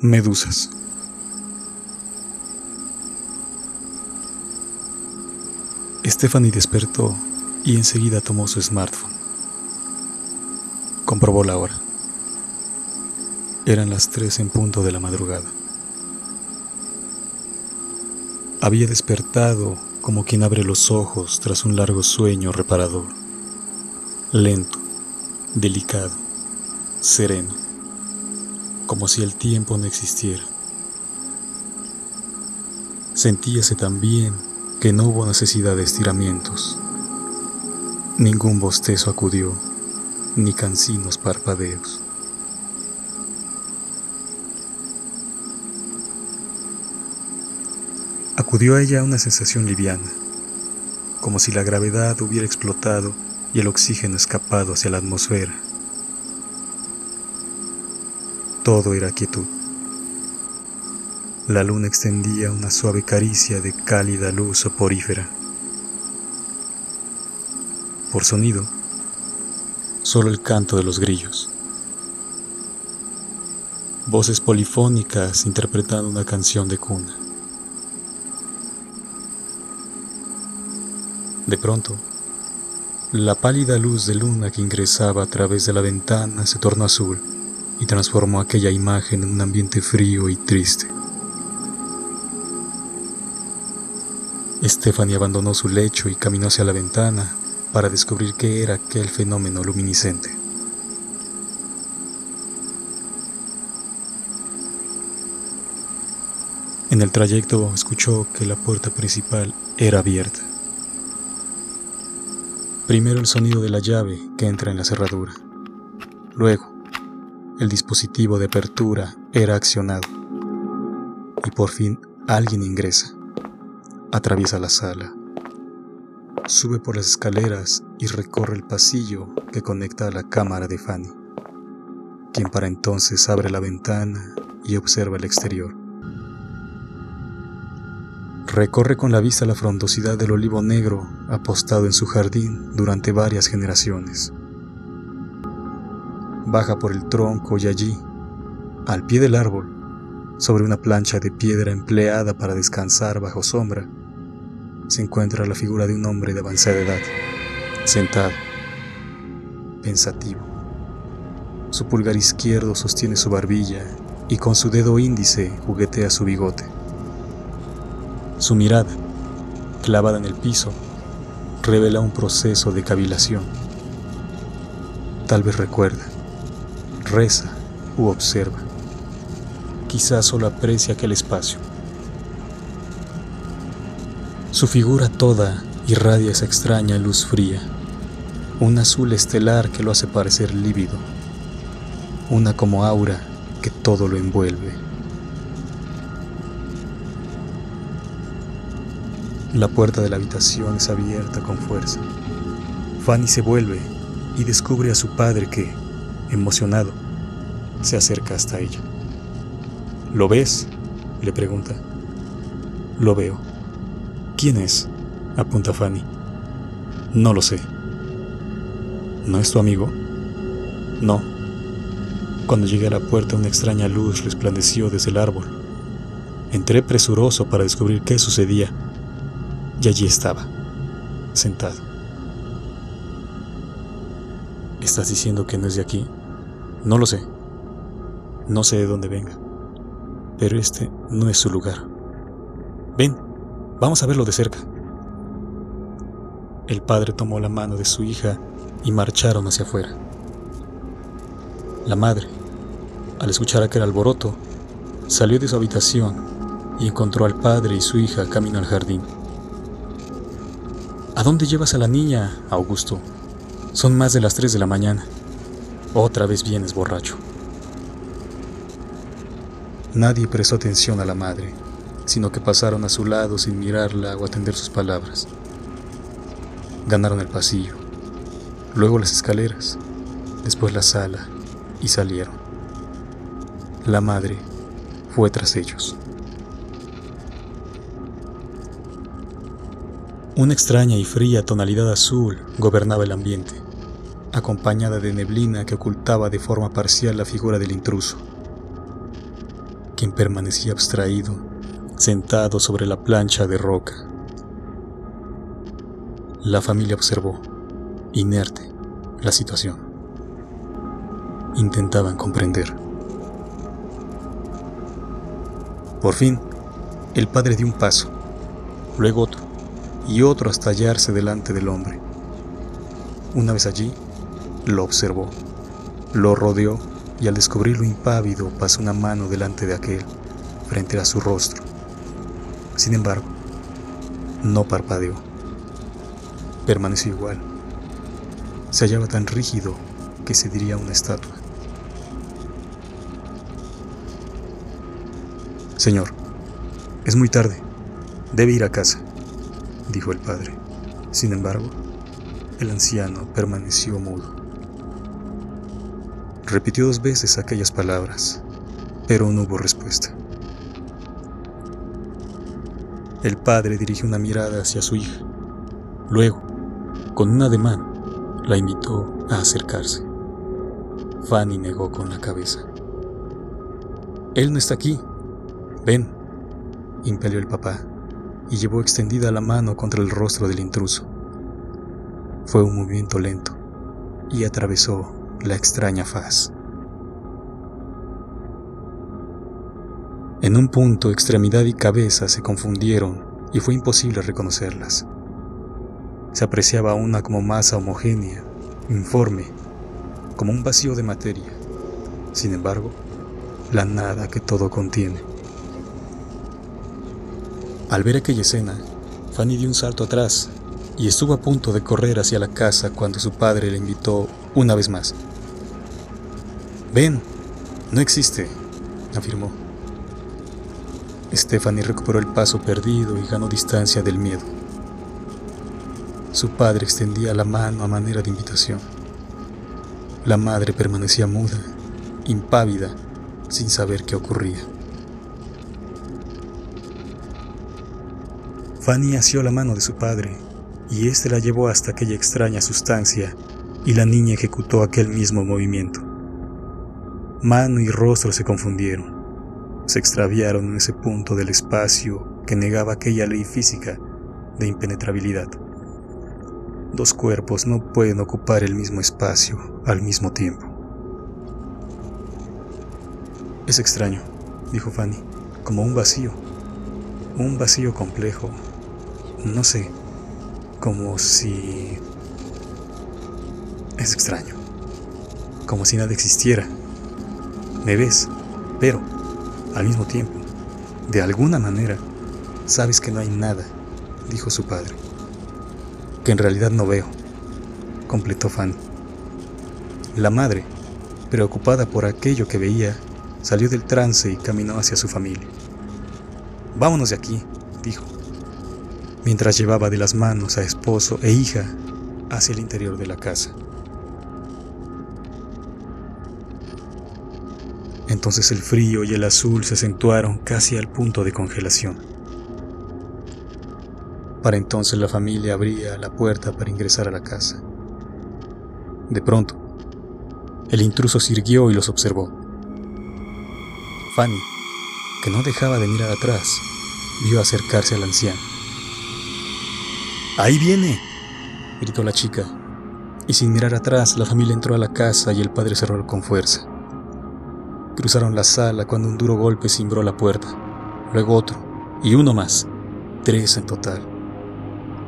Medusas. Stephanie despertó y enseguida tomó su smartphone. Comprobó la hora. Eran las tres en punto de la madrugada. Había despertado como quien abre los ojos tras un largo sueño reparador, lento, delicado, sereno como si el tiempo no existiera. Sentíase también que no hubo necesidad de estiramientos. Ningún bostezo acudió, ni cansinos parpadeos. Acudió a ella una sensación liviana, como si la gravedad hubiera explotado y el oxígeno escapado hacia la atmósfera. Todo era quietud. La luna extendía una suave caricia de cálida luz soporífera. Por sonido, solo el canto de los grillos. Voces polifónicas interpretando una canción de cuna. De pronto, la pálida luz de luna que ingresaba a través de la ventana se tornó azul y transformó aquella imagen en un ambiente frío y triste. Stephanie abandonó su lecho y caminó hacia la ventana para descubrir qué era aquel fenómeno luminiscente. En el trayecto escuchó que la puerta principal era abierta. Primero el sonido de la llave que entra en la cerradura. Luego, el dispositivo de apertura era accionado. Y por fin alguien ingresa, atraviesa la sala, sube por las escaleras y recorre el pasillo que conecta a la cámara de Fanny, quien para entonces abre la ventana y observa el exterior. Recorre con la vista la frondosidad del olivo negro apostado en su jardín durante varias generaciones baja por el tronco y allí, al pie del árbol, sobre una plancha de piedra empleada para descansar bajo sombra, se encuentra la figura de un hombre de avanzada edad, sentado, pensativo. Su pulgar izquierdo sostiene su barbilla y con su dedo índice juguetea su bigote. Su mirada, clavada en el piso, revela un proceso de cavilación. Tal vez recuerda reza u observa. Quizás solo aprecia aquel espacio. Su figura toda irradia esa extraña luz fría, un azul estelar que lo hace parecer lívido, una como aura que todo lo envuelve. La puerta de la habitación es abierta con fuerza. Fanny se vuelve y descubre a su padre que, Emocionado, se acerca hasta ella. ¿Lo ves? le pregunta. Lo veo. ¿Quién es? apunta Fanny. No lo sé. ¿No es tu amigo? No. Cuando llegué a la puerta una extraña luz resplandeció desde el árbol. Entré presuroso para descubrir qué sucedía y allí estaba, sentado. ¿Estás diciendo que no es de aquí? No lo sé. No sé de dónde venga. Pero este no es su lugar. Ven, vamos a verlo de cerca. El padre tomó la mano de su hija y marcharon hacia afuera. La madre, al escuchar aquel alboroto, salió de su habitación y encontró al padre y su hija camino al jardín. ¿A dónde llevas a la niña, Augusto? Son más de las tres de la mañana. Otra vez vienes borracho. Nadie prestó atención a la madre, sino que pasaron a su lado sin mirarla o atender sus palabras. Ganaron el pasillo, luego las escaleras, después la sala y salieron. La madre fue tras ellos. Una extraña y fría tonalidad azul gobernaba el ambiente acompañada de neblina que ocultaba de forma parcial la figura del intruso. quien permanecía abstraído, sentado sobre la plancha de roca. La familia observó, inerte, la situación. Intentaban comprender. Por fin, el padre dio un paso, luego otro, y otro hasta hallarse delante del hombre. Una vez allí, lo observó, lo rodeó y al descubrirlo impávido pasó una mano delante de aquel, frente a su rostro. Sin embargo, no parpadeó. Permaneció igual. Se hallaba tan rígido que se diría una estatua. Señor, es muy tarde. Debe ir a casa, dijo el padre. Sin embargo, el anciano permaneció mudo. Repitió dos veces aquellas palabras, pero no hubo respuesta. El padre dirigió una mirada hacia su hija. Luego, con un ademán, la invitó a acercarse. Fanny negó con la cabeza. Él no está aquí, Ven, impelió el papá y llevó extendida la mano contra el rostro del intruso. Fue un movimiento lento y atravesó la extraña faz. En un punto extremidad y cabeza se confundieron y fue imposible reconocerlas. Se apreciaba una como masa homogénea, informe, como un vacío de materia. Sin embargo, la nada que todo contiene. Al ver aquella escena, Fanny dio un salto atrás y estuvo a punto de correr hacia la casa cuando su padre le invitó una vez más. Ven, no existe, afirmó. Stephanie recuperó el paso perdido y ganó distancia del miedo. Su padre extendía la mano a manera de invitación. La madre permanecía muda, impávida, sin saber qué ocurría. Fanny asió la mano de su padre, y éste la llevó hasta aquella extraña sustancia, y la niña ejecutó aquel mismo movimiento. Mano y rostro se confundieron, se extraviaron en ese punto del espacio que negaba aquella ley física de impenetrabilidad. Dos cuerpos no pueden ocupar el mismo espacio al mismo tiempo. Es extraño, dijo Fanny, como un vacío, un vacío complejo, no sé, como si... Es extraño, como si nada existiera. Me ves, pero, al mismo tiempo, de alguna manera, sabes que no hay nada, dijo su padre. Que en realidad no veo, completó Fanny. La madre, preocupada por aquello que veía, salió del trance y caminó hacia su familia. Vámonos de aquí, dijo mientras llevaba de las manos a esposo e hija hacia el interior de la casa. Entonces el frío y el azul se acentuaron casi al punto de congelación. Para entonces la familia abría la puerta para ingresar a la casa. De pronto, el intruso sirvió y los observó. Fanny, que no dejaba de mirar atrás, vio acercarse al anciano. Ahí viene, gritó la chica, y sin mirar atrás la familia entró a la casa y el padre cerró con fuerza. Cruzaron la sala cuando un duro golpe cimbró la puerta, luego otro, y uno más, tres en total.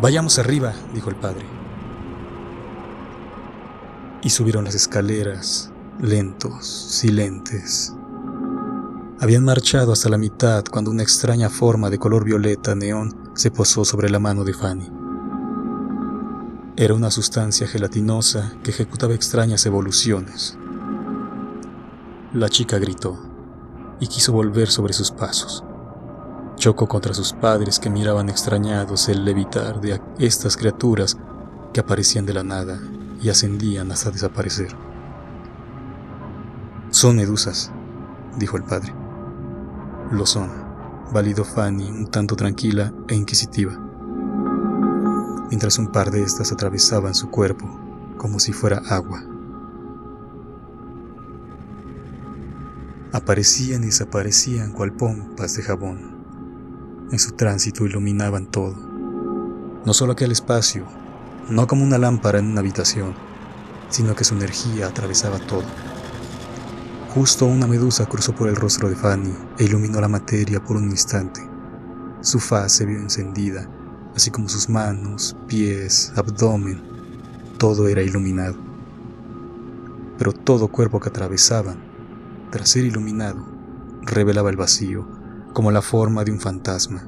Vayamos arriba, dijo el padre. Y subieron las escaleras, lentos, silentes. Habían marchado hasta la mitad cuando una extraña forma de color violeta neón se posó sobre la mano de Fanny. Era una sustancia gelatinosa que ejecutaba extrañas evoluciones. La chica gritó y quiso volver sobre sus pasos. Chocó contra sus padres que miraban extrañados el levitar de estas criaturas que aparecían de la nada y ascendían hasta desaparecer. Son medusas, dijo el padre. Lo son, validó Fanny un tanto tranquila e inquisitiva mientras un par de estas atravesaban su cuerpo como si fuera agua. aparecían y desaparecían cual pompas de jabón. En su tránsito iluminaban todo, no solo aquel espacio, no como una lámpara en una habitación, sino que su energía atravesaba todo. Justo una medusa cruzó por el rostro de Fanny e iluminó la materia por un instante. Su faz se vio encendida, así como sus manos, pies, abdomen, todo era iluminado. Pero todo cuerpo que atravesaban, tras ser iluminado, revelaba el vacío, como la forma de un fantasma.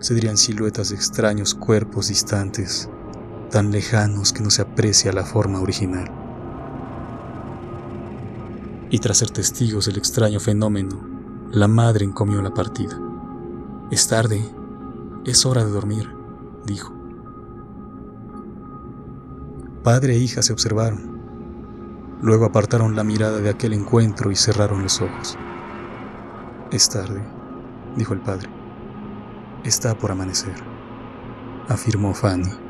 Se dirían siluetas de extraños cuerpos distantes, tan lejanos que no se aprecia la forma original. Y tras ser testigos del extraño fenómeno, la madre encomió la partida. Es tarde, es hora de dormir, dijo. Padre e hija se observaron. Luego apartaron la mirada de aquel encuentro y cerraron los ojos. Es tarde, dijo el padre. Está por amanecer, afirmó Fanny.